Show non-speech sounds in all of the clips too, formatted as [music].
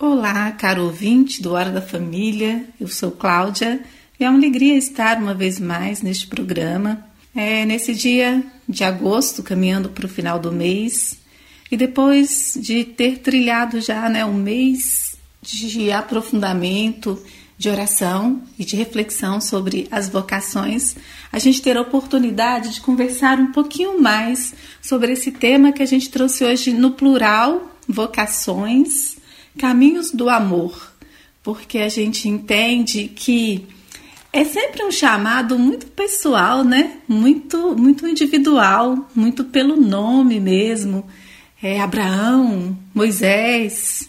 Olá, caro ouvinte do Hora da Família, eu sou Cláudia e é uma alegria estar uma vez mais neste programa. É, nesse dia de agosto, caminhando para o final do mês, e depois de ter trilhado já né, um mês de aprofundamento, de oração e de reflexão sobre as vocações, a gente ter a oportunidade de conversar um pouquinho mais sobre esse tema que a gente trouxe hoje no plural, vocações caminhos do amor, porque a gente entende que é sempre um chamado muito pessoal, né? Muito, muito individual, muito pelo nome mesmo. É Abraão, Moisés,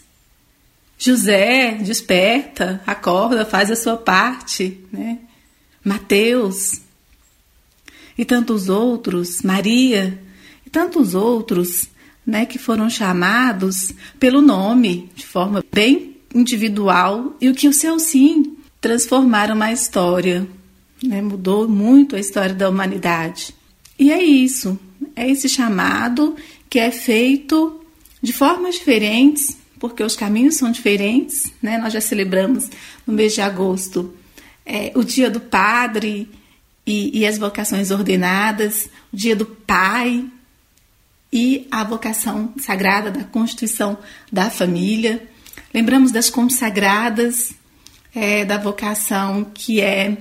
José, desperta, acorda, faz a sua parte, né? Mateus e tantos outros, Maria e tantos outros né, que foram chamados pelo nome, de forma bem individual, e o que o seu sim transformaram a história, né, mudou muito a história da humanidade. E é isso, é esse chamado que é feito de formas diferentes, porque os caminhos são diferentes, né? Nós já celebramos no mês de agosto é, o dia do padre e, e as vocações ordenadas, o dia do pai, e a vocação sagrada da constituição da família. Lembramos das consagradas, é, da vocação que é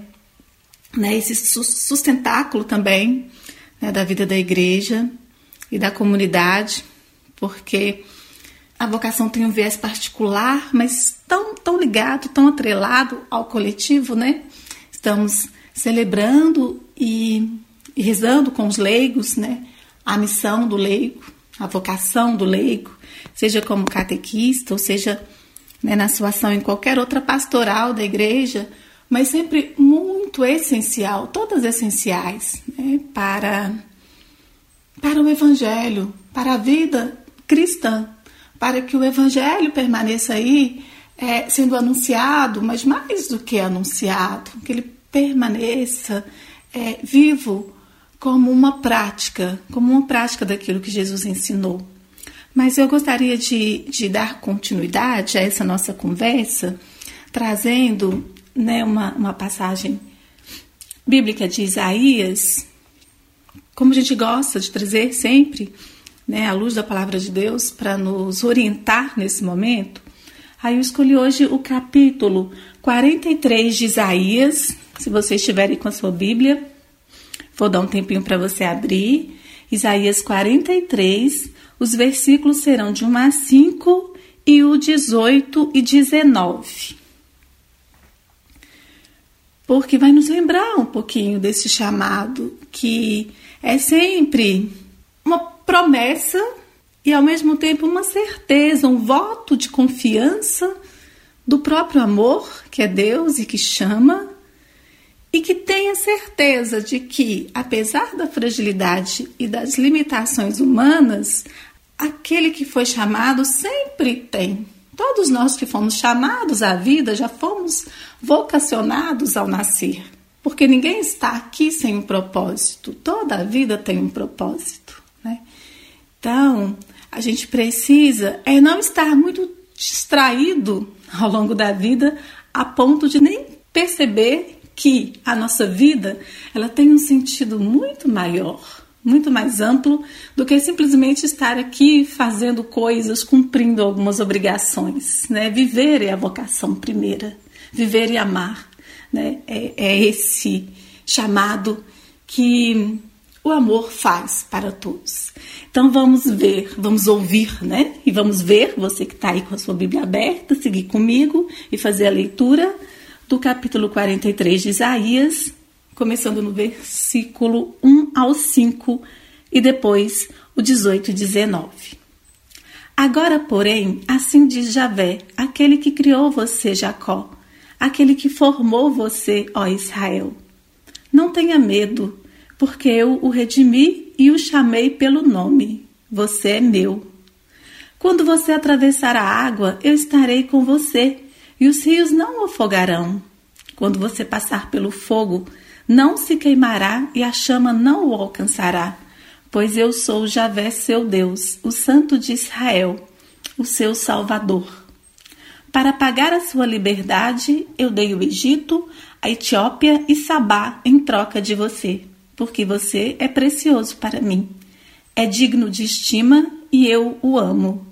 né, esse sustentáculo também né, da vida da igreja e da comunidade, porque a vocação tem um viés particular, mas tão, tão ligado, tão atrelado ao coletivo, né? Estamos celebrando e, e rezando com os leigos, né? A missão do leigo, a vocação do leigo, seja como catequista, ou seja né, na sua ação em qualquer outra pastoral da igreja, mas sempre muito essencial, todas essenciais né, para, para o Evangelho, para a vida cristã, para que o Evangelho permaneça aí é, sendo anunciado, mas mais do que anunciado, que ele permaneça é, vivo como uma prática, como uma prática daquilo que Jesus ensinou. Mas eu gostaria de, de dar continuidade a essa nossa conversa, trazendo né, uma, uma passagem bíblica de Isaías, como a gente gosta de trazer sempre né, a luz da palavra de Deus para nos orientar nesse momento. Aí eu escolhi hoje o capítulo 43 de Isaías, se vocês estiverem com a sua Bíblia, Vou dar um tempinho para você abrir. Isaías 43, os versículos serão de 1 a 5 e o 18 e 19. Porque vai nos lembrar um pouquinho desse chamado, que é sempre uma promessa e ao mesmo tempo uma certeza, um voto de confiança do próprio amor, que é Deus e que chama, e que tenha certeza de que, apesar da fragilidade e das limitações humanas, aquele que foi chamado sempre tem. Todos nós que fomos chamados à vida já fomos vocacionados ao nascer, porque ninguém está aqui sem um propósito. Toda a vida tem um propósito, né? Então, a gente precisa é não estar muito distraído ao longo da vida a ponto de nem perceber que a nossa vida ela tem um sentido muito maior, muito mais amplo do que simplesmente estar aqui fazendo coisas, cumprindo algumas obrigações. Né? Viver é a vocação primeira, viver e amar. Né? É, é esse chamado que o amor faz para todos. Então vamos ver, vamos ouvir, né? E vamos ver, você que está aí com a sua Bíblia aberta, seguir comigo e fazer a leitura do capítulo 43 de Isaías, começando no versículo 1 ao 5 e depois o 18 e 19. Agora, porém, assim diz Javé, aquele que criou você, Jacó, aquele que formou você, ó Israel. Não tenha medo, porque eu o redimi e o chamei pelo nome. Você é meu. Quando você atravessar a água, eu estarei com você e os rios não o afogarão. Quando você passar pelo fogo, não se queimará e a chama não o alcançará, pois eu sou Javé, seu Deus, o Santo de Israel, o seu Salvador. Para pagar a sua liberdade, eu dei o Egito, a Etiópia e Sabá em troca de você, porque você é precioso para mim. É digno de estima e eu o amo.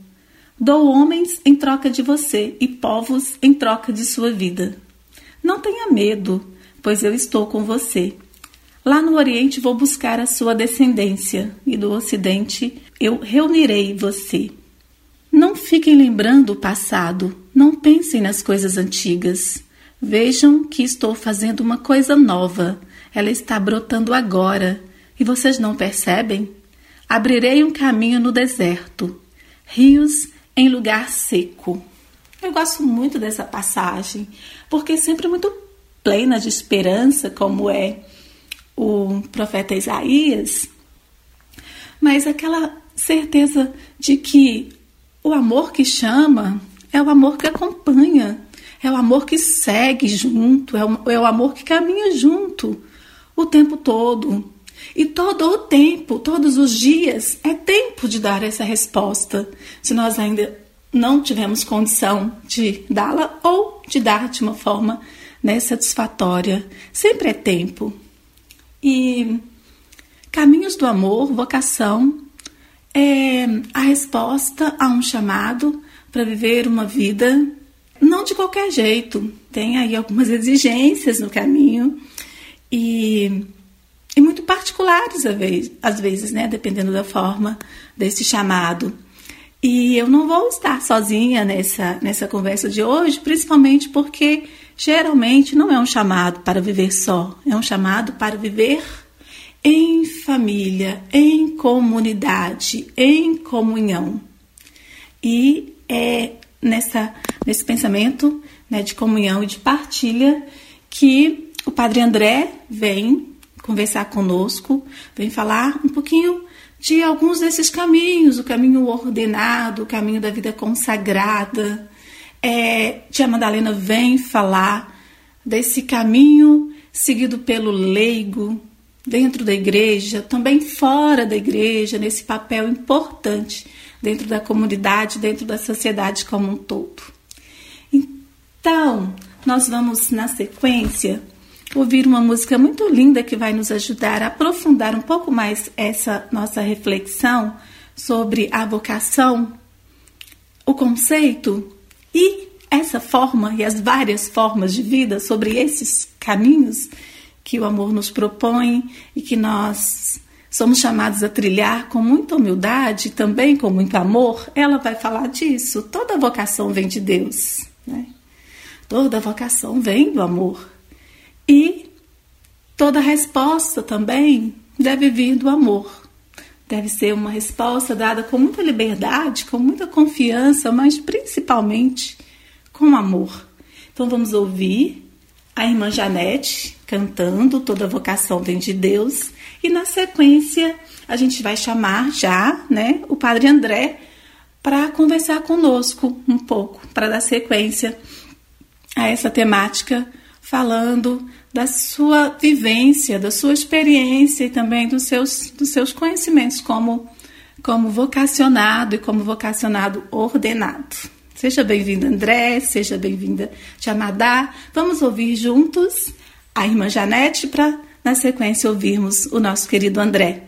Dou homens em troca de você e povos em troca de sua vida. Não tenha medo, pois eu estou com você. Lá no Oriente vou buscar a sua descendência, e do Ocidente eu reunirei você. Não fiquem lembrando o passado, não pensem nas coisas antigas. Vejam que estou fazendo uma coisa nova. Ela está brotando agora. E vocês não percebem? Abrirei um caminho no deserto, rios em lugar seco. Eu gosto muito dessa passagem, porque é sempre muito plena de esperança, como é o profeta Isaías, mas aquela certeza de que o amor que chama é o amor que acompanha, é o amor que segue junto, é o, é o amor que caminha junto o tempo todo. E todo o tempo, todos os dias, é tempo de dar essa resposta. Se nós ainda não tivemos condição de dá-la ou de dar de uma forma né, satisfatória, sempre é tempo. E caminhos do amor, vocação, é a resposta a um chamado para viver uma vida não de qualquer jeito. Tem aí algumas [laughs] exigências no caminho e, e muito particulares às vezes, né? Dependendo da forma desse chamado. E eu não vou estar sozinha nessa, nessa conversa de hoje, principalmente porque geralmente não é um chamado para viver só, é um chamado para viver em família, em comunidade, em comunhão. E é nessa, nesse pensamento né, de comunhão e de partilha que o Padre André vem conversar conosco, vem falar um pouquinho de alguns desses caminhos, o caminho ordenado, o caminho da vida consagrada. É, Tia Madalena vem falar desse caminho seguido pelo leigo dentro da igreja, também fora da igreja, nesse papel importante dentro da comunidade, dentro da sociedade como um todo. Então, nós vamos na sequência ouvir uma música muito linda que vai nos ajudar a aprofundar um pouco mais essa nossa reflexão sobre a vocação, o conceito e essa forma e as várias formas de vida, sobre esses caminhos que o amor nos propõe e que nós somos chamados a trilhar com muita humildade, também com muito amor, ela vai falar disso. Toda vocação vem de Deus, né? Toda vocação vem do amor. E toda resposta também deve vir do amor. Deve ser uma resposta dada com muita liberdade, com muita confiança, mas principalmente com amor. Então vamos ouvir a irmã Janete cantando Toda Vocação Vem de Deus e na sequência a gente vai chamar já, né, o Padre André para conversar conosco um pouco, para dar sequência a essa temática falando da sua vivência, da sua experiência e também dos seus, dos seus conhecimentos como, como vocacionado e como vocacionado ordenado. Seja bem-vinda, André, seja bem-vinda, Jamadá. Vamos ouvir juntos a irmã Janete para, na sequência, ouvirmos o nosso querido André.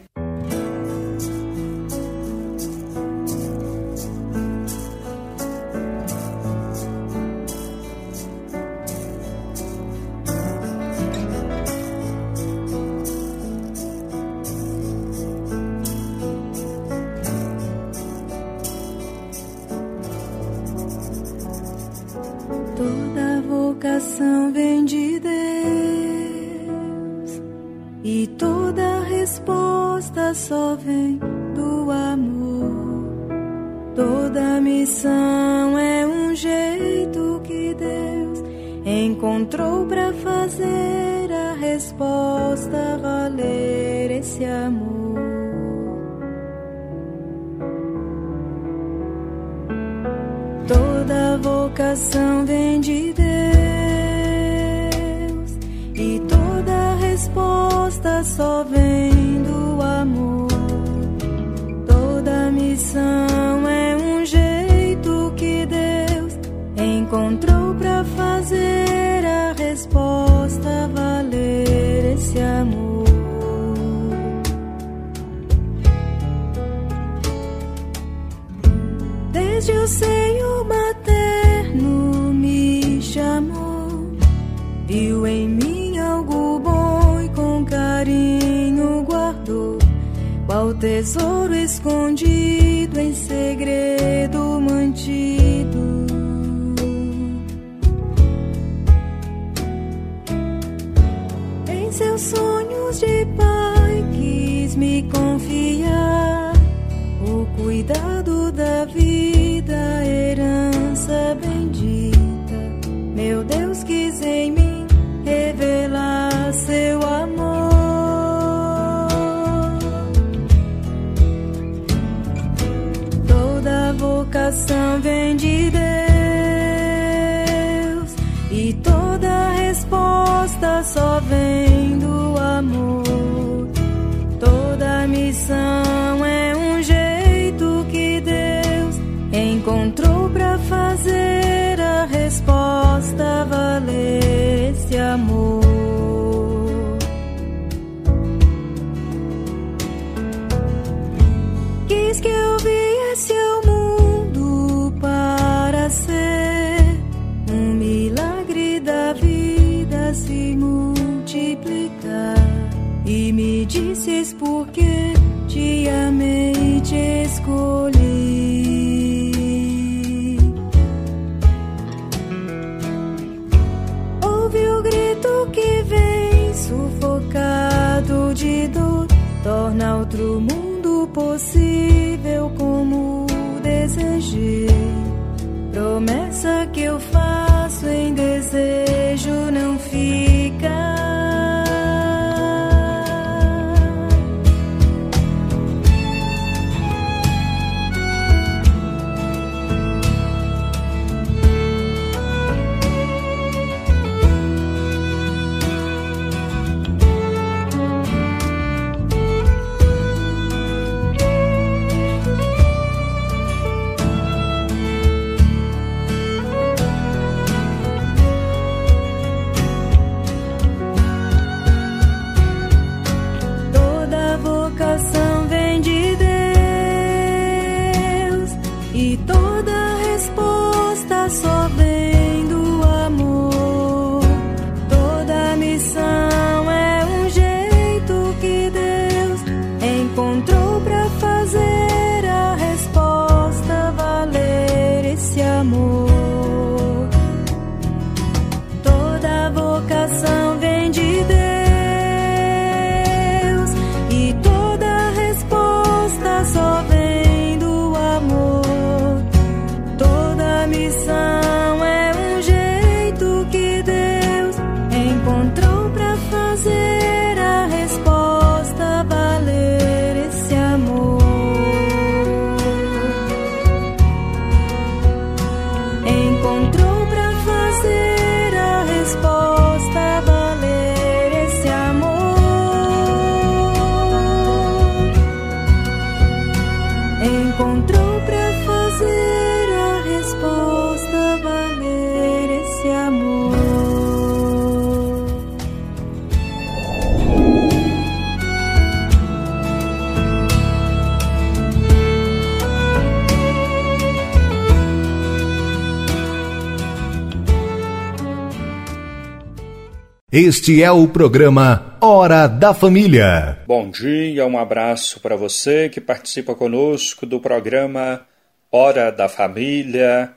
Este é o programa Hora da Família. Bom dia, um abraço para você que participa conosco do programa Hora da Família,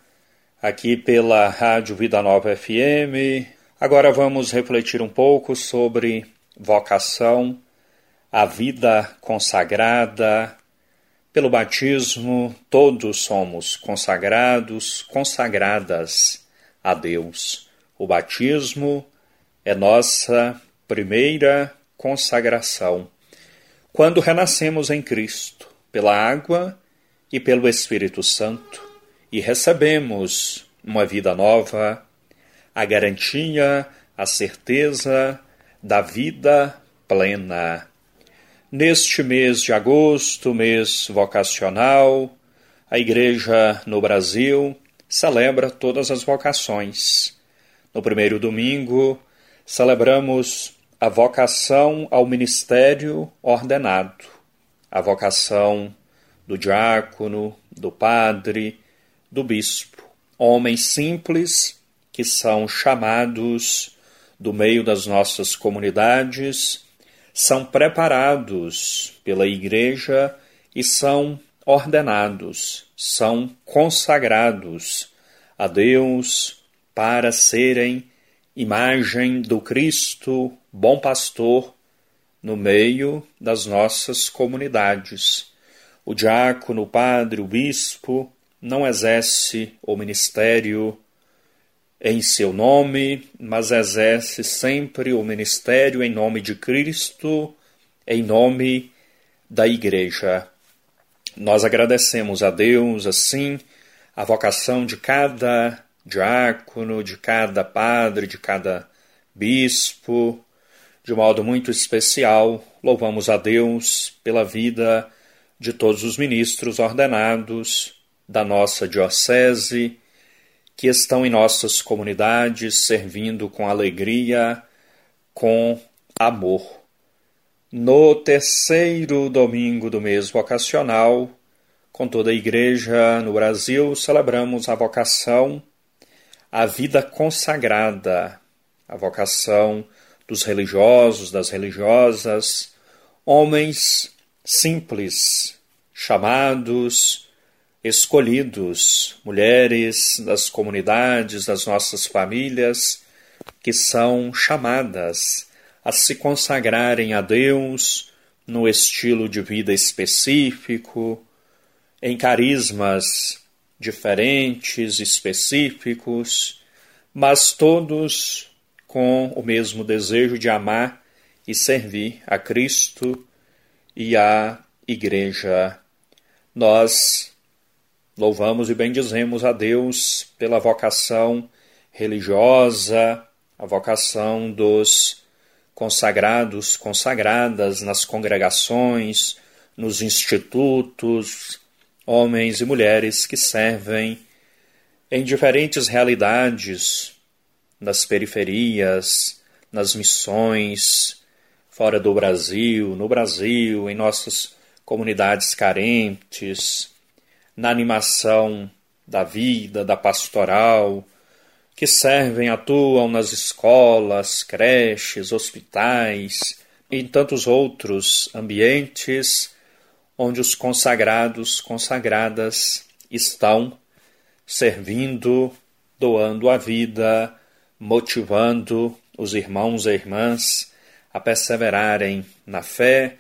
aqui pela Rádio Vida Nova FM. Agora vamos refletir um pouco sobre vocação, a vida consagrada. Pelo batismo, todos somos consagrados, consagradas a Deus. O batismo é nossa primeira consagração. Quando renascemos em Cristo, pela água e pelo Espírito Santo, e recebemos uma vida nova, a garantia, a certeza da vida plena. Neste mês de agosto, mês vocacional, a Igreja no Brasil celebra todas as vocações. No primeiro domingo, celebramos a vocação ao ministério ordenado, a vocação do diácono, do padre, do bispo, homens simples que são chamados do meio das nossas comunidades, são preparados pela Igreja e são ordenados, são consagrados a Deus para serem imagem do Cristo, bom pastor, no meio das nossas comunidades. O diácono, o padre, o bispo não exerce o ministério em seu nome, mas exerce sempre o ministério em nome de Cristo, em nome da Igreja. Nós agradecemos a Deus, assim, a vocação de cada diácono, de cada padre, de cada bispo, de modo muito especial, louvamos a Deus pela vida de todos os ministros ordenados da nossa Diocese, que estão em nossas comunidades servindo com alegria, com amor. No terceiro domingo do mês vocacional, com toda a Igreja no Brasil, celebramos a vocação à vida consagrada, a vocação dos religiosos, das religiosas, homens simples, chamados, escolhidos, mulheres das comunidades, das nossas famílias, que são chamadas a se consagrarem a Deus no estilo de vida específico, em carismas diferentes, específicos, mas todos com o mesmo desejo de amar e servir a Cristo e à Igreja. Nós louvamos e bendizemos a Deus pela vocação religiosa, a vocação dos consagrados, consagradas nas congregações, nos institutos, homens e mulheres que servem em diferentes realidades, nas periferias, nas missões, fora do Brasil, no Brasil, em nossas comunidades carentes, na animação da vida, da pastoral, que servem, atuam nas escolas, creches, hospitais em tantos outros ambientes onde os consagrados, consagradas estão servindo, doando a vida, motivando os irmãos e irmãs a perseverarem na fé.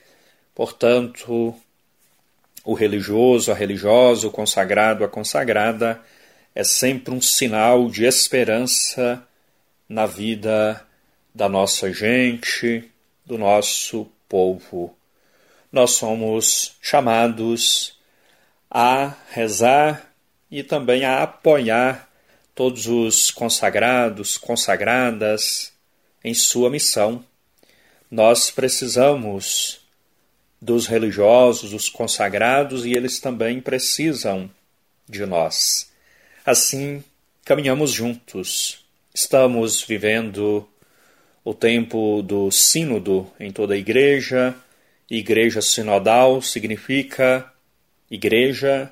Portanto, o religioso, a religiosa, o consagrado, a consagrada é sempre um sinal de esperança na vida da nossa gente, do nosso povo. Nós somos chamados a rezar e também a apoiar todos os consagrados, consagradas em sua missão. Nós precisamos dos religiosos, dos consagrados, e eles também precisam de nós. Assim, caminhamos juntos. Estamos vivendo o tempo do sínodo em toda a igreja. Igreja sinodal significa igreja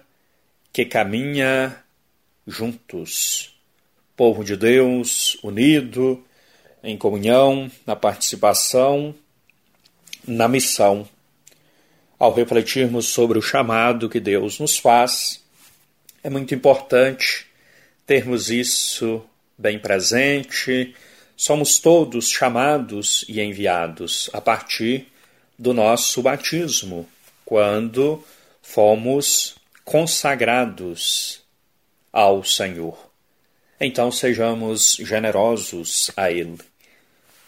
que caminha juntos. Povo de Deus unido em comunhão, na participação, na missão. Ao refletirmos sobre o chamado que Deus nos faz, é muito importante termos isso bem presente. Somos todos chamados e enviados a partir do nosso batismo, quando fomos consagrados ao Senhor. Então sejamos generosos a Ele.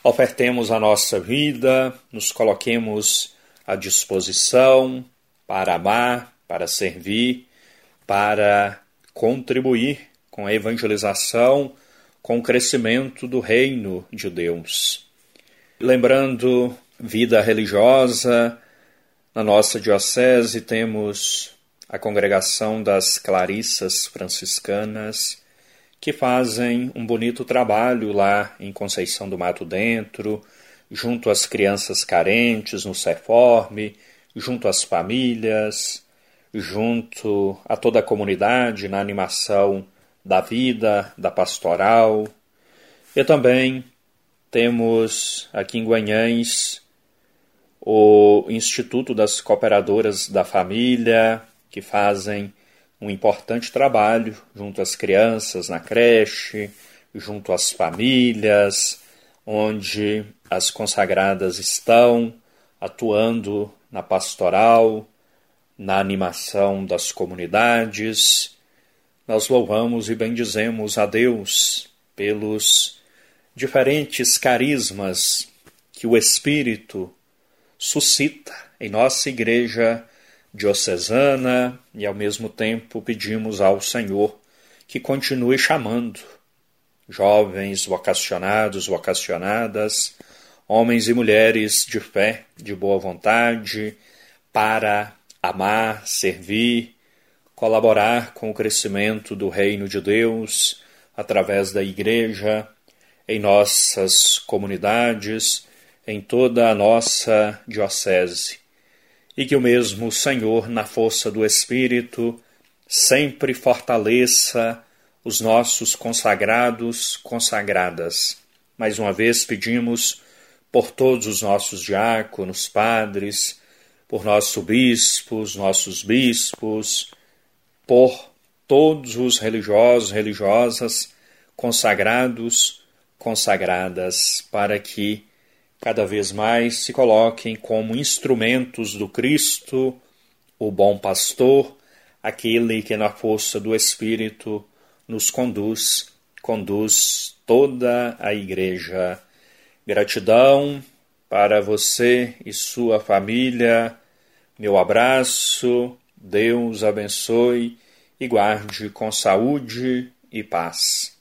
Ofertemos a nossa vida, nos coloquemos à disposição para amar, para servir para contribuir com a evangelização, com o crescimento do reino de Deus. Lembrando vida religiosa, na nossa diocese temos a congregação das Clarissas Franciscanas, que fazem um bonito trabalho lá em Conceição do Mato Dentro, junto às crianças carentes no Ceforme, junto às famílias, junto a toda a comunidade na animação da vida, da pastoral. E também temos aqui em Guanhães o Instituto das Cooperadoras da Família, que fazem um importante trabalho junto às crianças na creche, junto às famílias, onde as consagradas estão atuando na pastoral, na animação das comunidades. Nós louvamos e bendizemos a Deus pelos diferentes carismas que o Espírito suscita em nossa igreja diocesana e ao mesmo tempo pedimos ao Senhor que continue chamando jovens vocacionados, vocacionadas, homens e mulheres de fé, de boa vontade, para amar, servir, colaborar com o crescimento do reino de Deus através da igreja, em nossas comunidades, em toda a nossa diocese e que o mesmo Senhor, na força do Espírito, sempre fortaleça os nossos consagrados, consagradas. Mais uma vez pedimos por todos os nossos diáconos, padres, por nossos bispos, nossos bispos, por todos os religiosos, religiosas, consagrados, consagradas, para que cada vez mais se coloquem como instrumentos do Cristo, o bom pastor, aquele que na força do Espírito nos conduz, conduz toda a Igreja. Gratidão para você e sua família. Meu abraço, Deus abençoe e guarde com saúde e paz.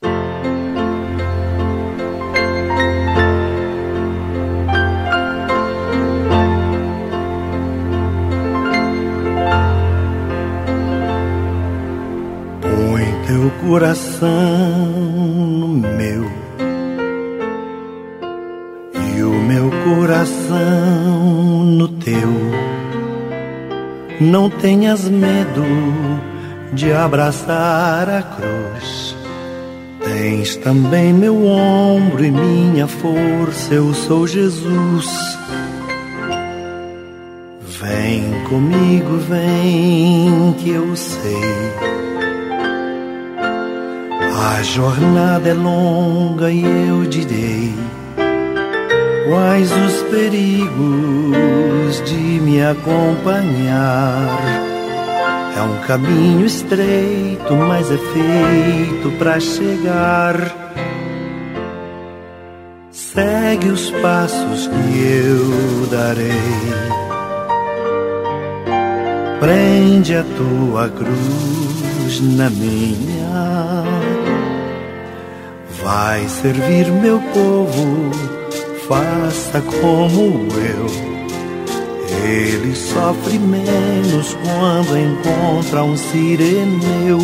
Coração no meu e o meu coração no teu. Não tenhas medo de abraçar a cruz. Tens também meu ombro e minha força, eu sou Jesus. Vem comigo, vem que eu sei a jornada é longa e eu direi quais os perigos de me acompanhar. É um caminho estreito, mas é feito para chegar. Segue os passos que eu darei. Prende a tua cruz na minha Vai servir meu povo, faça como eu. Ele sofre menos quando encontra um sireneu.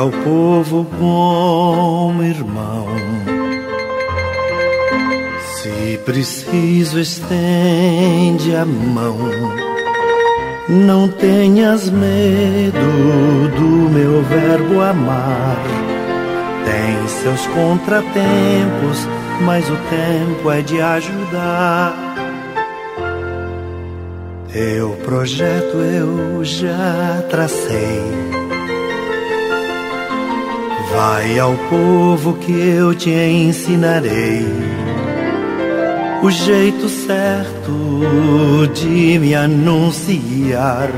Ao povo como irmão. Se preciso, estende a mão. Não tenhas medo do meu verbo amar. Tem seus contratempos, mas o tempo é de ajudar. Teu projeto eu já tracei Vai ao povo que eu te ensinarei o jeito certo de me anunciar.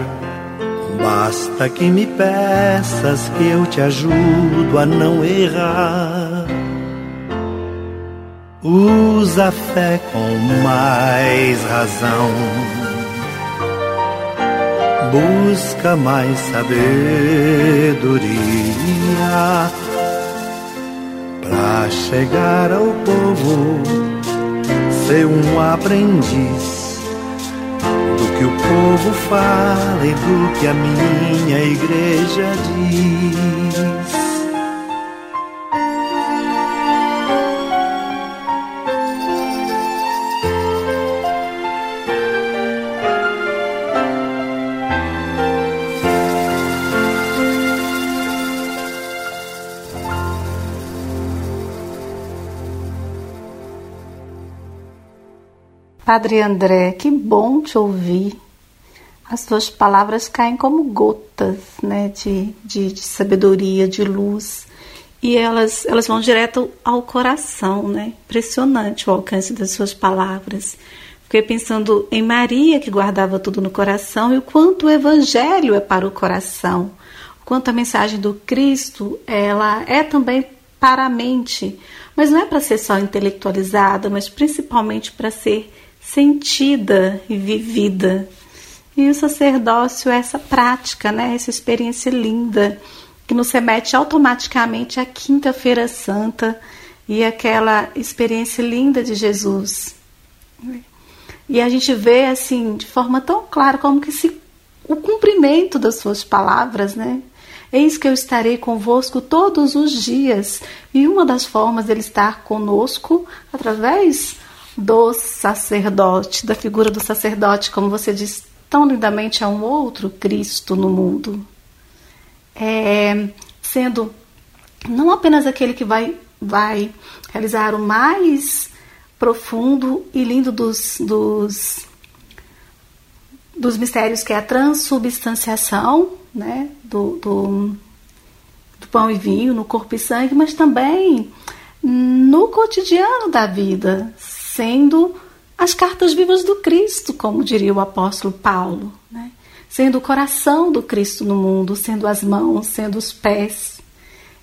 Basta que me peças que eu te ajudo a não errar. Usa a fé com mais razão. Busca mais sabedoria a chegar ao povo, ser um aprendiz do que o povo fala e do que a minha igreja diz. Padre André, que bom te ouvir. As suas palavras caem como gotas né, de, de, de sabedoria, de luz. E elas, elas vão direto ao coração, né? Impressionante o alcance das suas palavras. Fiquei pensando em Maria, que guardava tudo no coração, e o quanto o Evangelho é para o coração. O quanto a mensagem do Cristo ela é também para a mente. Mas não é para ser só intelectualizada, mas principalmente para ser sentida e vivida. E o sacerdócio é essa prática, né? essa experiência linda que nos remete automaticamente à Quinta-feira Santa e aquela experiência linda de Jesus. E a gente vê assim de forma tão clara como que se o cumprimento das suas palavras, né? Eis que eu estarei convosco todos os dias. E uma das formas dele estar conosco através do sacerdote, da figura do sacerdote, como você diz tão lindamente, é um outro Cristo no mundo. É, sendo não apenas aquele que vai, vai realizar o mais profundo e lindo dos, dos, dos mistérios, que é a transubstanciação né, do, do, do pão e vinho no corpo e sangue, mas também no cotidiano da vida, sendo as cartas vivas do Cristo, como diria o apóstolo Paulo, né? sendo o coração do Cristo no mundo, sendo as mãos, sendo os pés,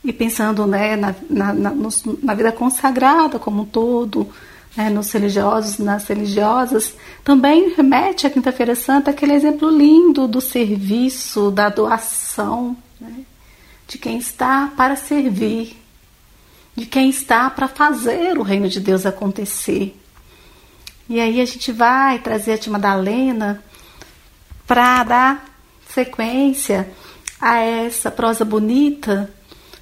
e pensando né, na, na, na, na vida consagrada como um todo, né, nos religiosos, nas religiosas, também remete à Quinta-feira Santa aquele exemplo lindo do serviço, da doação, né, de quem está para servir, de quem está para fazer o reino de Deus acontecer. E aí a gente vai trazer a tia Madalena para dar sequência a essa prosa bonita,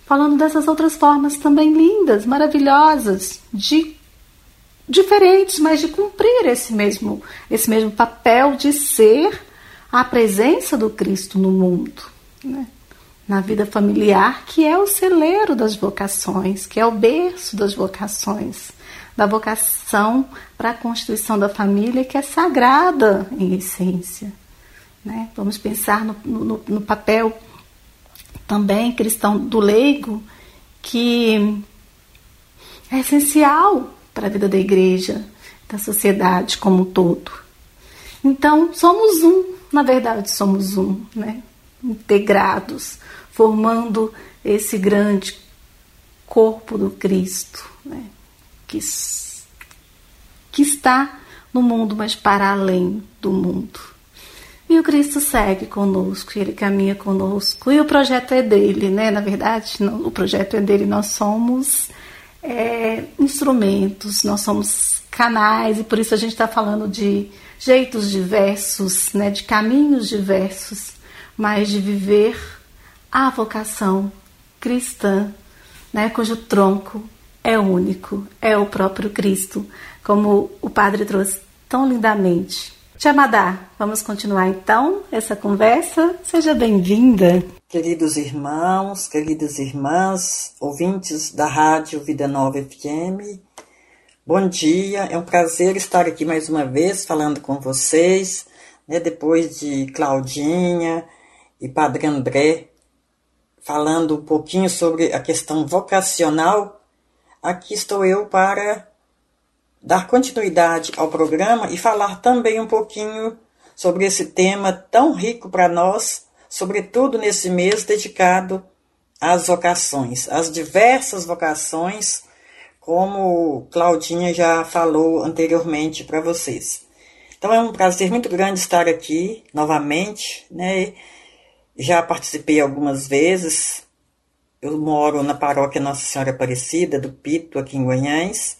falando dessas outras formas também lindas, maravilhosas, de diferentes, mas de cumprir esse mesmo esse mesmo papel de ser a presença do Cristo no mundo, né? na vida familiar, que é o celeiro das vocações, que é o berço das vocações da vocação para a constituição da família, que é sagrada em essência. Né? Vamos pensar no, no, no papel também cristão do leigo, que é essencial para a vida da igreja, da sociedade como um todo. Então, somos um, na verdade, somos um, né? integrados, formando esse grande corpo do Cristo. Né? Que, que está no mundo, mas para além do mundo. E o Cristo segue conosco, ele caminha conosco. E o projeto é dele, né? Na verdade, não, o projeto é dele, nós somos é, instrumentos, nós somos canais, e por isso a gente está falando de jeitos diversos, né? de caminhos diversos, mas de viver a vocação cristã, né? cujo tronco é único, é o próprio Cristo, como o Padre trouxe tão lindamente. Chamadá, vamos continuar então essa conversa? Seja bem-vinda. Queridos irmãos, queridas irmãs, ouvintes da Rádio Vida Nova FM, bom dia, é um prazer estar aqui mais uma vez falando com vocês, né, depois de Claudinha e Padre André falando um pouquinho sobre a questão vocacional aqui estou eu para dar continuidade ao programa e falar também um pouquinho sobre esse tema tão rico para nós, sobretudo nesse mês dedicado às vocações, às diversas vocações, como Claudinha já falou anteriormente para vocês. Então é um prazer muito grande estar aqui novamente, né? Já participei algumas vezes eu moro na paróquia Nossa Senhora Aparecida, do Pito, aqui em Goiás,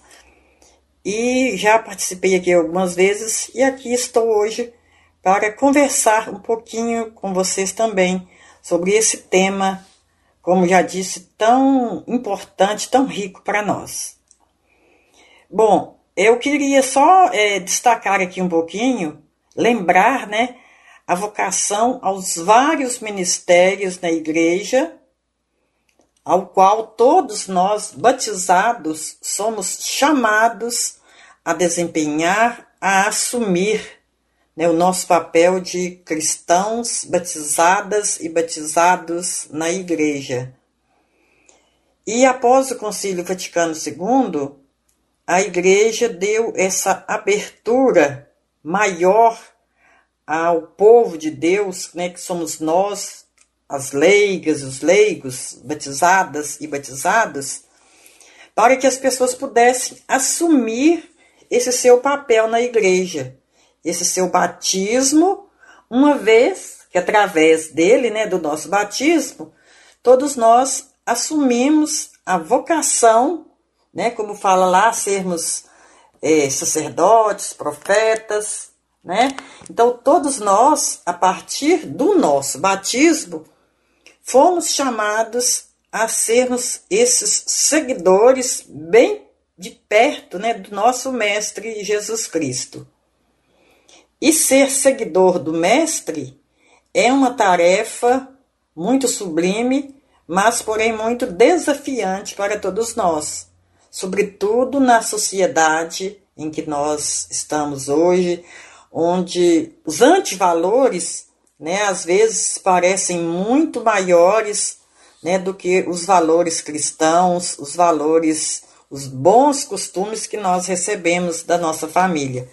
e já participei aqui algumas vezes, e aqui estou hoje para conversar um pouquinho com vocês também sobre esse tema, como já disse, tão importante, tão rico para nós. Bom, eu queria só é, destacar aqui um pouquinho, lembrar, né, a vocação aos vários ministérios na igreja, ao qual todos nós, batizados, somos chamados a desempenhar, a assumir né, o nosso papel de cristãos batizadas e batizados na igreja. E após o Concílio Vaticano II, a igreja deu essa abertura maior ao povo de Deus, né, que somos nós, as leigas, os leigos, batizadas e batizados, para que as pessoas pudessem assumir esse seu papel na igreja, esse seu batismo, uma vez que através dele, né, do nosso batismo, todos nós assumimos a vocação, né, como fala lá, sermos é, sacerdotes, profetas, né? Então, todos nós, a partir do nosso batismo, fomos chamados a sermos esses seguidores bem de perto né, do nosso Mestre Jesus Cristo. E ser seguidor do Mestre é uma tarefa muito sublime, mas porém muito desafiante para todos nós, sobretudo na sociedade em que nós estamos hoje, onde os antivalores, né, às vezes parecem muito maiores, né, do que os valores cristãos, os valores, os bons costumes que nós recebemos da nossa família.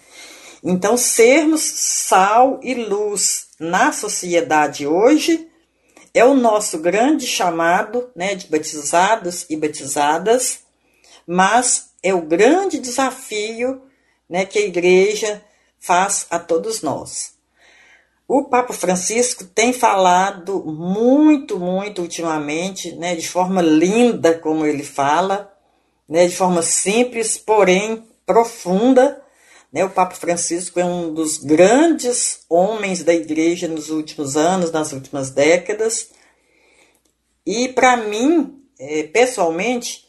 Então, sermos sal e luz na sociedade hoje é o nosso grande chamado, né, de batizados e batizadas, mas é o grande desafio, né, que a igreja faz a todos nós. O Papa Francisco tem falado muito, muito ultimamente, né, de forma linda, como ele fala, né, de forma simples, porém profunda. Né, o Papa Francisco é um dos grandes homens da igreja nos últimos anos, nas últimas décadas. E para mim, é, pessoalmente,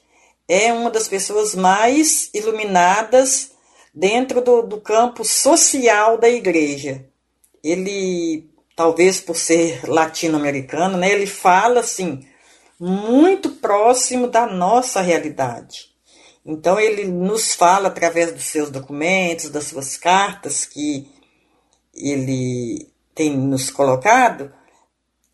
é uma das pessoas mais iluminadas dentro do, do campo social da igreja. Ele, talvez por ser latino-americano, né, ele fala assim, muito próximo da nossa realidade. Então ele nos fala através dos seus documentos, das suas cartas que ele tem nos colocado,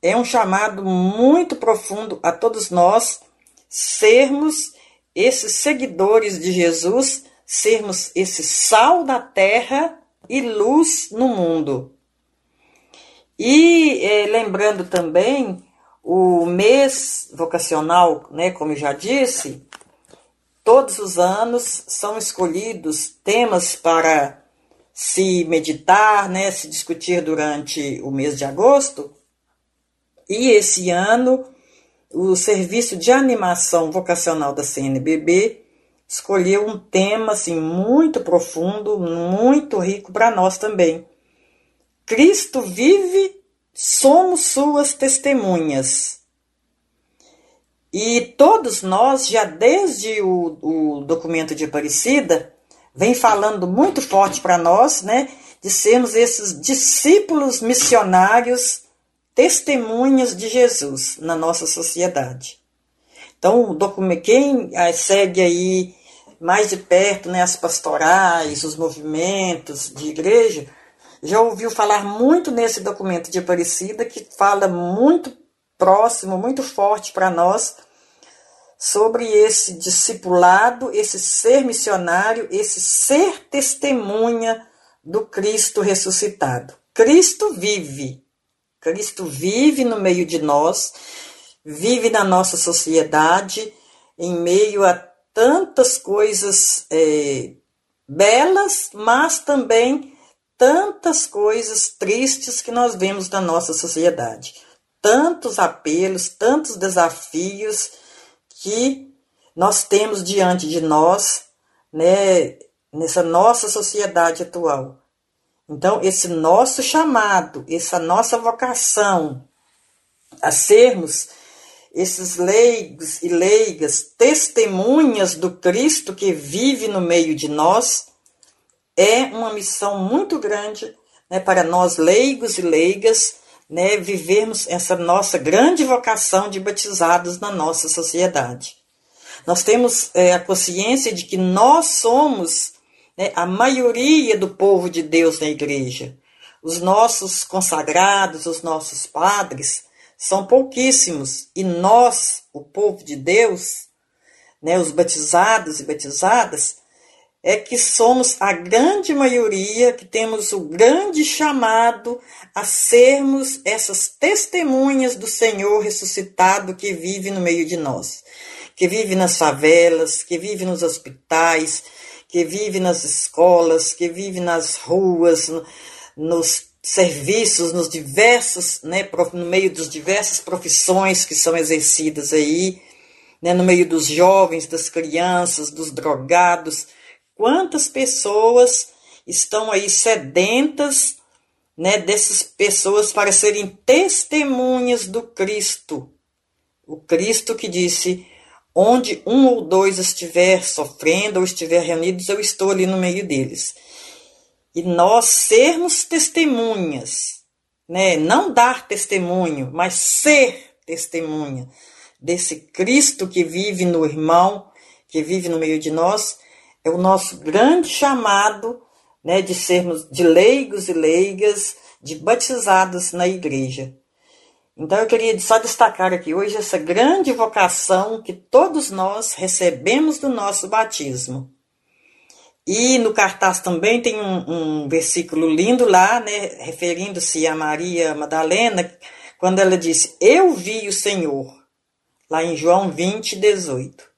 é um chamado muito profundo a todos nós sermos esses seguidores de Jesus sermos esse sal da terra e luz no mundo. E é, lembrando também o mês vocacional, né, como já disse, todos os anos são escolhidos temas para se meditar, né, se discutir durante o mês de agosto. E esse ano, o serviço de animação vocacional da CNBB escolheu um tema assim muito profundo, muito rico para nós também. Cristo vive, somos suas testemunhas. E todos nós, já desde o, o documento de Aparecida, vem falando muito forte para nós, né, de sermos esses discípulos missionários, testemunhas de Jesus na nossa sociedade. Então, quem eh, segue aí mais de perto, né, as pastorais, os movimentos de igreja, já ouviu falar muito nesse documento de Aparecida, que fala muito próximo, muito forte para nós, sobre esse discipulado, esse ser missionário, esse ser testemunha do Cristo ressuscitado. Cristo vive. Cristo vive no meio de nós, vive na nossa sociedade, em meio a tantas coisas é, belas, mas também tantas coisas tristes que nós vemos na nossa sociedade. Tantos apelos, tantos desafios que nós temos diante de nós, né, nessa nossa sociedade atual. Então, esse nosso chamado, essa nossa vocação a sermos esses leigos e leigas, testemunhas do Cristo que vive no meio de nós, é uma missão muito grande né, para nós leigos e leigas né, vivermos essa nossa grande vocação de batizados na nossa sociedade. Nós temos é, a consciência de que nós somos né, a maioria do povo de Deus na igreja. Os nossos consagrados, os nossos padres, são pouquíssimos. E nós, o povo de Deus, né, os batizados e batizadas, é que somos a grande maioria que temos o grande chamado a sermos essas testemunhas do Senhor ressuscitado que vive no meio de nós, que vive nas favelas, que vive nos hospitais, que vive nas escolas, que vive nas ruas, nos serviços, nos diversos, né, no meio das diversas profissões que são exercidas aí, né, no meio dos jovens, das crianças, dos drogados, Quantas pessoas estão aí sedentas, né, dessas pessoas para serem testemunhas do Cristo? O Cristo que disse: onde um ou dois estiver sofrendo ou estiver reunidos, eu estou ali no meio deles. E nós sermos testemunhas, né? Não dar testemunho, mas ser testemunha desse Cristo que vive no irmão, que vive no meio de nós, é o nosso grande chamado né, de sermos de leigos e leigas, de batizados na igreja. Então eu queria só destacar aqui hoje essa grande vocação que todos nós recebemos do nosso batismo. E no cartaz também tem um, um versículo lindo lá, né, referindo-se a Maria Madalena, quando ela disse: Eu vi o Senhor, lá em João 20, 18.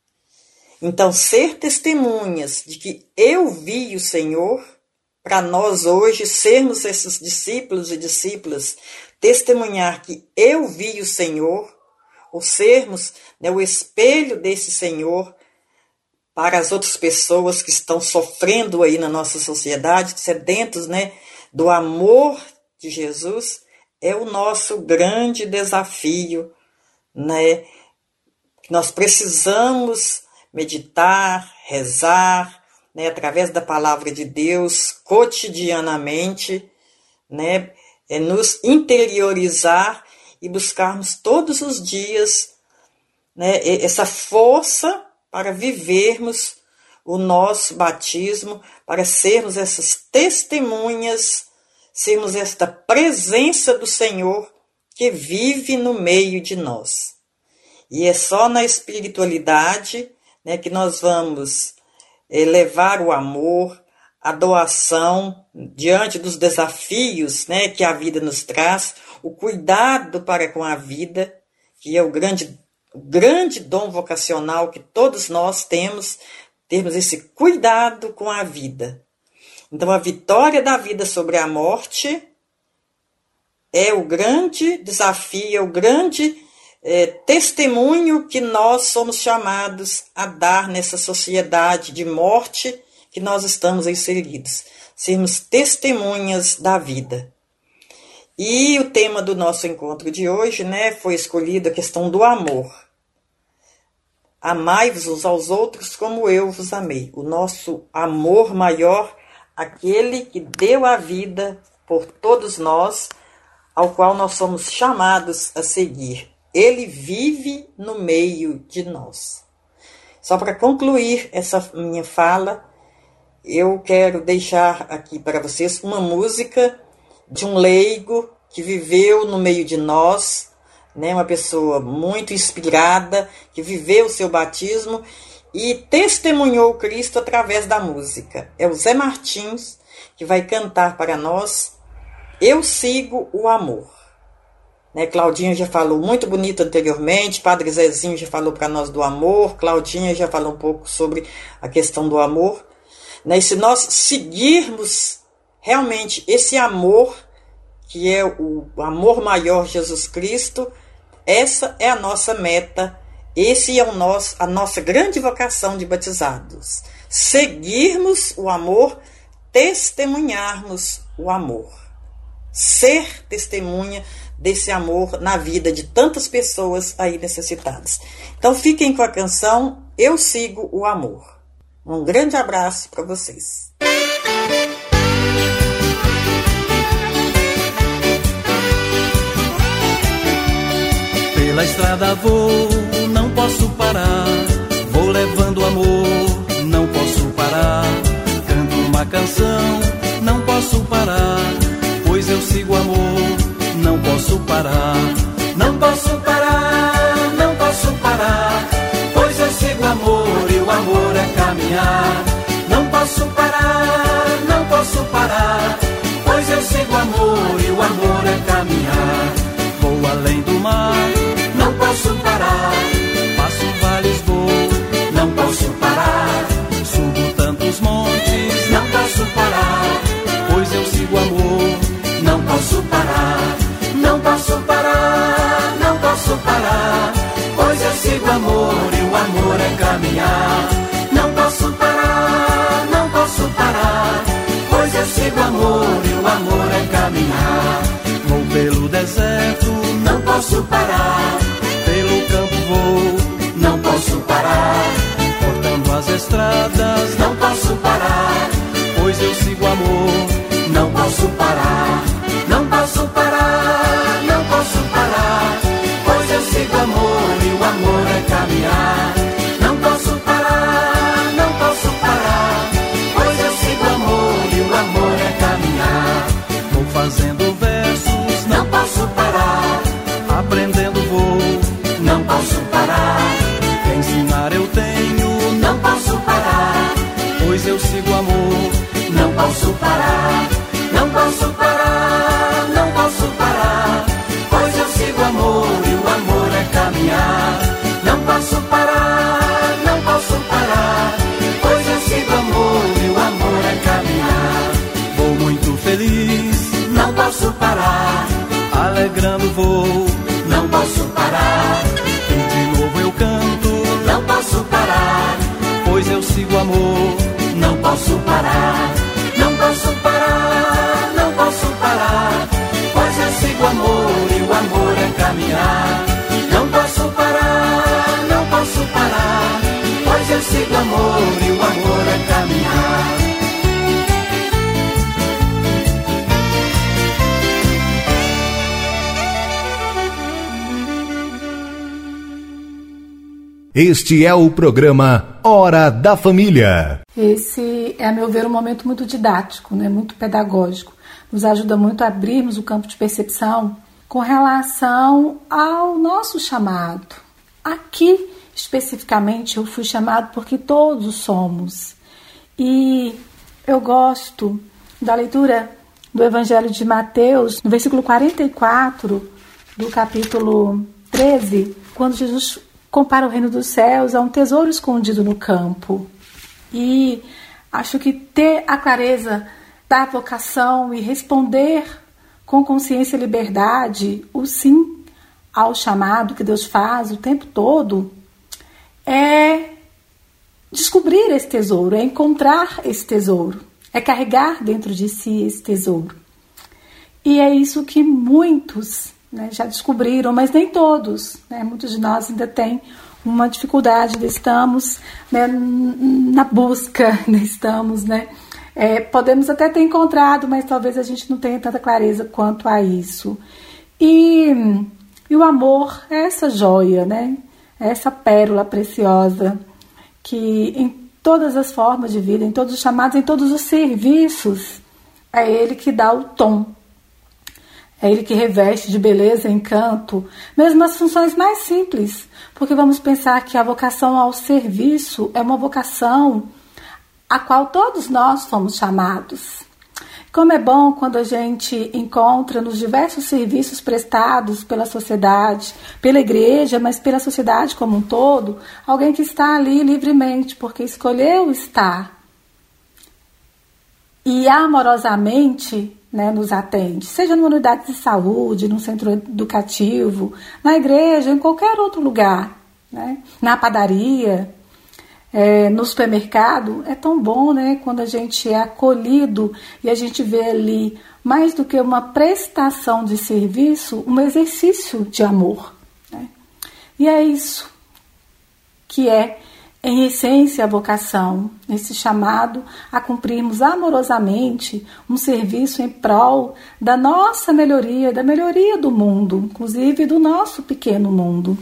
Então, ser testemunhas de que eu vi o Senhor, para nós hoje sermos esses discípulos e discípulas, testemunhar que eu vi o Senhor, ou sermos né, o espelho desse Senhor para as outras pessoas que estão sofrendo aí na nossa sociedade, sedentos né, do amor de Jesus, é o nosso grande desafio, né? Nós precisamos meditar, rezar, né, através da palavra de Deus, cotidianamente, né, é nos interiorizar e buscarmos todos os dias né, essa força para vivermos o nosso batismo, para sermos essas testemunhas, sermos esta presença do Senhor que vive no meio de nós. E é só na espiritualidade né, que nós vamos é, levar o amor, a doação diante dos desafios né, que a vida nos traz, o cuidado para com a vida, que é o grande, o grande dom vocacional que todos nós temos, termos esse cuidado com a vida. Então, a vitória da vida sobre a morte é o grande desafio, é o grande é, testemunho que nós somos chamados a dar nessa sociedade de morte que nós estamos inseridos. Sermos testemunhas da vida. E o tema do nosso encontro de hoje né, foi escolhido a questão do amor. Amai-vos uns aos outros como eu vos amei. O nosso amor maior, aquele que deu a vida por todos nós, ao qual nós somos chamados a seguir. Ele vive no meio de nós. Só para concluir essa minha fala, eu quero deixar aqui para vocês uma música de um leigo que viveu no meio de nós, né, uma pessoa muito inspirada, que viveu o seu batismo e testemunhou Cristo através da música. É o Zé Martins que vai cantar para nós Eu sigo o amor. Né, Claudinha já falou muito bonito anteriormente, Padre Zezinho já falou para nós do amor, Claudinha já falou um pouco sobre a questão do amor. Né, e se nós seguirmos realmente esse amor, que é o amor maior Jesus Cristo, essa é a nossa meta, Esse é o nosso, a nossa grande vocação de batizados. Seguirmos o amor, testemunharmos o amor. Ser testemunha desse amor na vida de tantas pessoas aí necessitadas. Então fiquem com a canção Eu Sigo o Amor. Um grande abraço para vocês. Pela estrada vou, não posso parar. Vou levando amor, não posso parar. Canto uma canção, não posso parar. Pois eu sigo amor não posso parar, não posso parar, não posso parar, pois eu sigo amor e o amor é caminhar. Não posso parar, não posso parar, pois eu sigo amor e o amor é caminhar. Vou além do mar, não posso parar, posso parar, não posso parar, pois eu sigo amor e o amor é caminhar. Não posso parar, não posso parar, pois eu sigo amor e o amor é caminhar. Vou pelo deserto, não posso parar, pelo campo vou, não posso parar, cortando as estradas, Este é o programa Hora da Família. Esse é, a meu ver, um momento muito didático, né? muito pedagógico. Nos ajuda muito a abrirmos o campo de percepção com relação ao nosso chamado. Aqui, especificamente, eu fui chamado porque todos somos. E eu gosto da leitura do Evangelho de Mateus, no versículo 44 do capítulo 13, quando Jesus compara o reino dos céus a um tesouro escondido no campo. E acho que ter a clareza da vocação e responder com consciência e liberdade, o sim ao chamado que Deus faz o tempo todo, é descobrir esse tesouro, é encontrar esse tesouro, é carregar dentro de si esse tesouro. E é isso que muitos né, já descobriram, mas nem todos. Né, muitos de nós ainda têm uma dificuldade, estamos né, na busca, [laughs] estamos né, é, podemos até ter encontrado, mas talvez a gente não tenha tanta clareza quanto a isso. E, e o amor é essa joia, né? É essa pérola preciosa que em todas as formas de vida, em todos os chamados, em todos os serviços, é ele que dá o tom. É ele que reveste de beleza, encanto, mesmo as funções mais simples, porque vamos pensar que a vocação ao serviço é uma vocação a qual todos nós fomos chamados. Como é bom quando a gente encontra nos diversos serviços prestados pela sociedade, pela igreja, mas pela sociedade como um todo, alguém que está ali livremente, porque escolheu estar. E amorosamente né, nos atende, seja numa unidade de saúde, num centro educativo, na igreja, em qualquer outro lugar. né? na padaria, é, no supermercado. É tão bom né? quando a gente é acolhido e a gente vê ali, mais do que uma prestação de serviço, um exercício de amor. Né? E é isso que é em essência, a vocação, esse chamado a cumprirmos amorosamente um serviço em prol da nossa melhoria, da melhoria do mundo, inclusive do nosso pequeno mundo.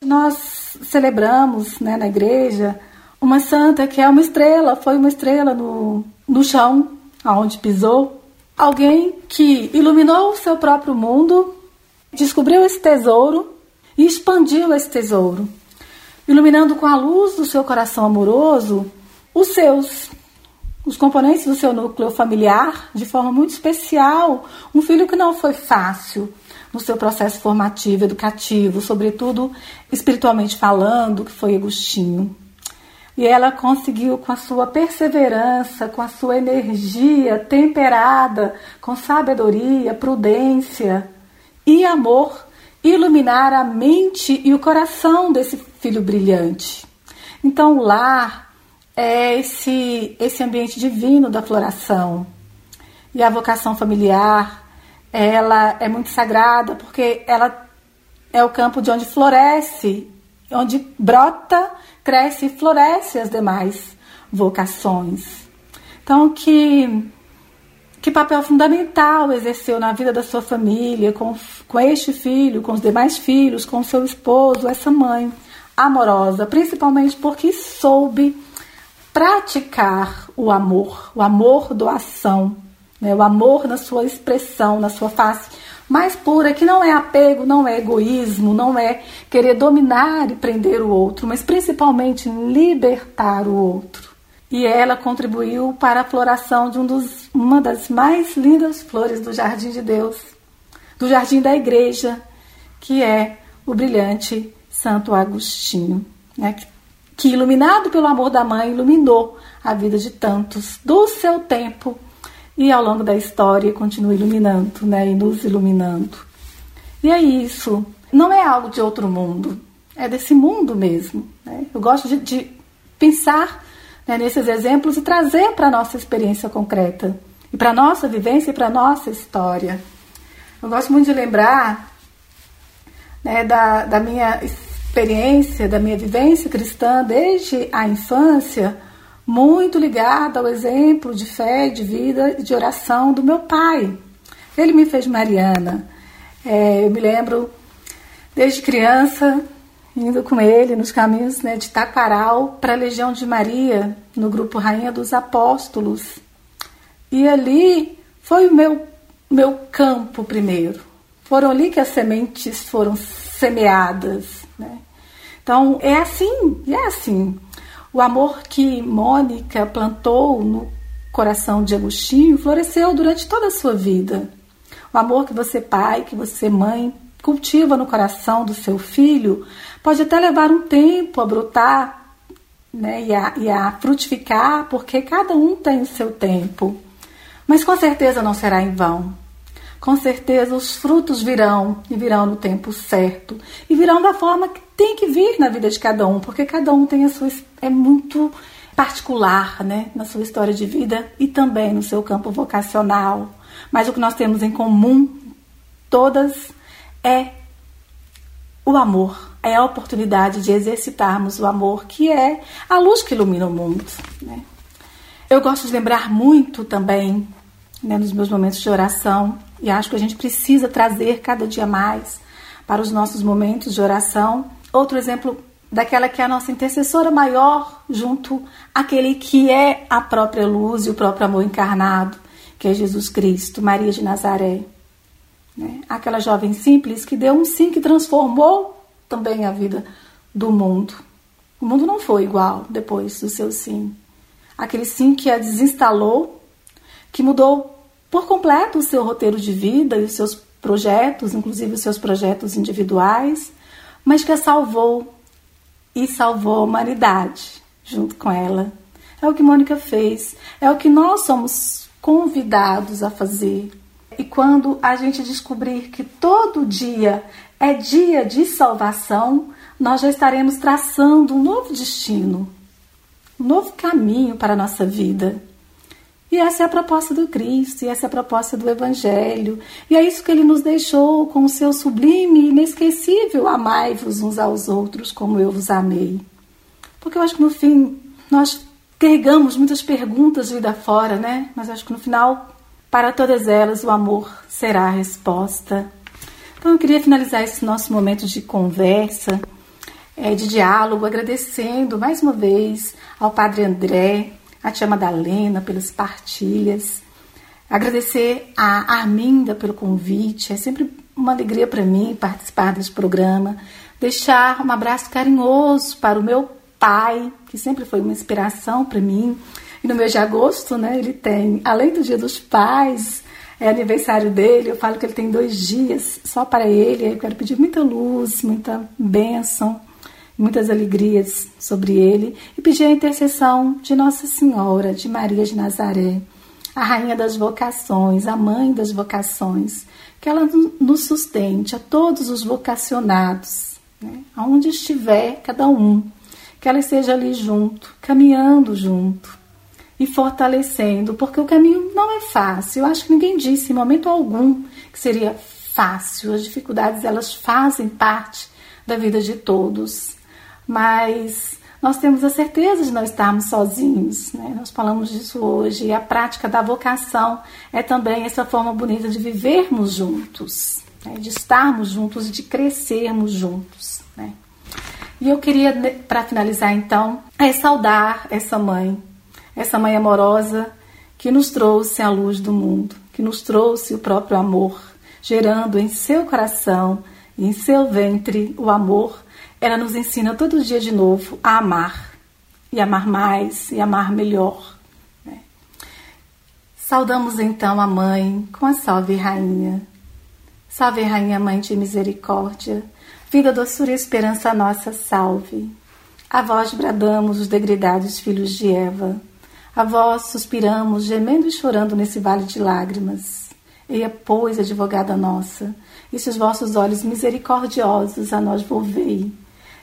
Nós celebramos né, na igreja uma santa que é uma estrela, foi uma estrela no, no chão, aonde pisou. Alguém que iluminou o seu próprio mundo, descobriu esse tesouro e expandiu esse tesouro iluminando com a luz do seu coração amoroso os seus, os componentes do seu núcleo familiar, de forma muito especial, um filho que não foi fácil no seu processo formativo, educativo, sobretudo espiritualmente falando, que foi Agostinho. E ela conseguiu, com a sua perseverança, com a sua energia temperada, com sabedoria, prudência e amor, iluminar a mente e o coração desse filho brilhante. Então, o lar é esse, esse ambiente divino da floração. E a vocação familiar, ela é muito sagrada porque ela é o campo de onde floresce, onde brota, cresce e floresce as demais vocações. Então, que que papel fundamental exerceu na vida da sua família, com, com este filho, com os demais filhos, com seu esposo, essa mãe amorosa, principalmente porque soube praticar o amor, o amor doação, né? o amor na sua expressão, na sua face mais pura, que não é apego, não é egoísmo, não é querer dominar e prender o outro, mas principalmente libertar o outro e ela contribuiu para a floração de um dos, uma das mais lindas flores do Jardim de Deus, do Jardim da Igreja, que é o brilhante Santo Agostinho, né? que, iluminado pelo amor da mãe, iluminou a vida de tantos do seu tempo e ao longo da história continua iluminando né? e nos iluminando. E é isso, não é algo de outro mundo, é desse mundo mesmo. Né? Eu gosto de, de pensar né, nesses exemplos e trazer para a nossa experiência concreta, e para a nossa vivência e para a nossa história. Eu gosto muito de lembrar né, da, da minha experiência, da minha vivência cristã desde a infância, muito ligada ao exemplo de fé, de vida e de oração do meu pai. Ele me fez Mariana. É, eu me lembro, desde criança, indo com ele nos caminhos né, de Taquaral para a Legião de Maria, no grupo Rainha dos Apóstolos. E ali foi o meu, meu campo primeiro. Foram ali que as sementes foram semeadas. Né? Então é assim, é assim. O amor que Mônica plantou no coração de Agostinho floresceu durante toda a sua vida. O amor que você, pai, que você, mãe, cultiva no coração do seu filho Pode até levar um tempo a brotar né, e, a, e a frutificar, porque cada um tem o seu tempo. Mas com certeza não será em vão. Com certeza os frutos virão e virão no tempo certo e virão da forma que tem que vir na vida de cada um, porque cada um tem a sua é muito particular, né, na sua história de vida e também no seu campo vocacional. Mas o que nós temos em comum todas é o amor é a oportunidade de exercitarmos o amor, que é a luz que ilumina o mundo. Né? Eu gosto de lembrar muito também, né, nos meus momentos de oração, e acho que a gente precisa trazer cada dia mais para os nossos momentos de oração. Outro exemplo daquela que é a nossa intercessora maior, junto àquele que é a própria luz e o próprio amor encarnado, que é Jesus Cristo, Maria de Nazaré. Né? Aquela jovem simples que deu um sim que transformou também a vida do mundo. O mundo não foi igual depois do seu sim. Aquele sim que a desinstalou, que mudou por completo o seu roteiro de vida e os seus projetos, inclusive os seus projetos individuais, mas que a salvou e salvou a humanidade junto com ela. É o que Mônica fez, é o que nós somos convidados a fazer. E quando a gente descobrir que todo dia é dia de salvação, nós já estaremos traçando um novo destino, um novo caminho para a nossa vida. E essa é a proposta do Cristo, e essa é a proposta do Evangelho. E é isso que ele nos deixou com o seu sublime e inesquecível amai-vos uns aos outros como eu vos amei. Porque eu acho que no fim nós carregamos muitas perguntas vida fora, né? Mas acho que no final, para todas elas, o amor será a resposta. Então eu queria finalizar esse nosso momento de conversa, é, de diálogo, agradecendo mais uma vez ao Padre André, a tia Madalena pelas partilhas, agradecer a Arminda pelo convite, é sempre uma alegria para mim participar desse programa, deixar um abraço carinhoso para o meu pai, que sempre foi uma inspiração para mim. E no mês de agosto, né, ele tem, além do Dia dos Pais, é aniversário dele, eu falo que ele tem dois dias só para ele. Eu quero pedir muita luz, muita bênção, muitas alegrias sobre ele e pedir a intercessão de Nossa Senhora, de Maria de Nazaré, a rainha das vocações, a mãe das vocações, que ela nos sustente a todos os vocacionados, né? aonde estiver cada um, que ela esteja ali junto, caminhando junto e fortalecendo, porque o caminho não é fácil. Eu acho que ninguém disse em momento algum que seria fácil. As dificuldades elas fazem parte da vida de todos, mas nós temos a certeza de não estarmos sozinhos. Né? Nós falamos disso hoje. E a prática da vocação é também essa forma bonita de vivermos juntos, né? de estarmos juntos e de crescermos juntos. Né? E eu queria, para finalizar então, é saudar essa mãe, essa mãe amorosa que nos trouxe a luz do mundo, que nos trouxe o próprio amor, gerando em seu coração e em seu ventre o amor. Ela nos ensina todo dia de novo a amar, e amar mais, e amar melhor. Né? Saudamos então a mãe com a salve rainha. Salve rainha, mãe de misericórdia Vida, doçura e esperança nossa, salve. A vós bradamos os degredados filhos de Eva. A vós suspiramos, gemendo e chorando nesse vale de lágrimas. Eia, pois, advogada nossa, e se os vossos olhos misericordiosos a nós volvei.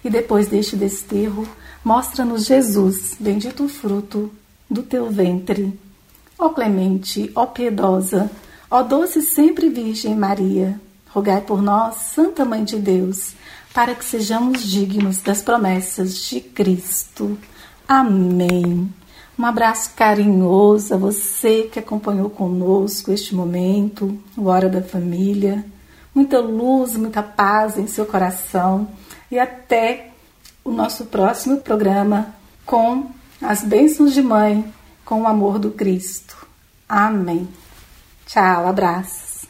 E depois deste desterro, mostra-nos Jesus, bendito o fruto do teu ventre. Ó clemente, ó piedosa, ó doce sempre Virgem Maria, rogai por nós, Santa Mãe de Deus, para que sejamos dignos das promessas de Cristo. Amém. Um abraço carinhoso a você que acompanhou conosco este momento, o Hora da Família. Muita luz, muita paz em seu coração e até o nosso próximo programa com as bênçãos de mãe, com o amor do Cristo. Amém. Tchau, abraço.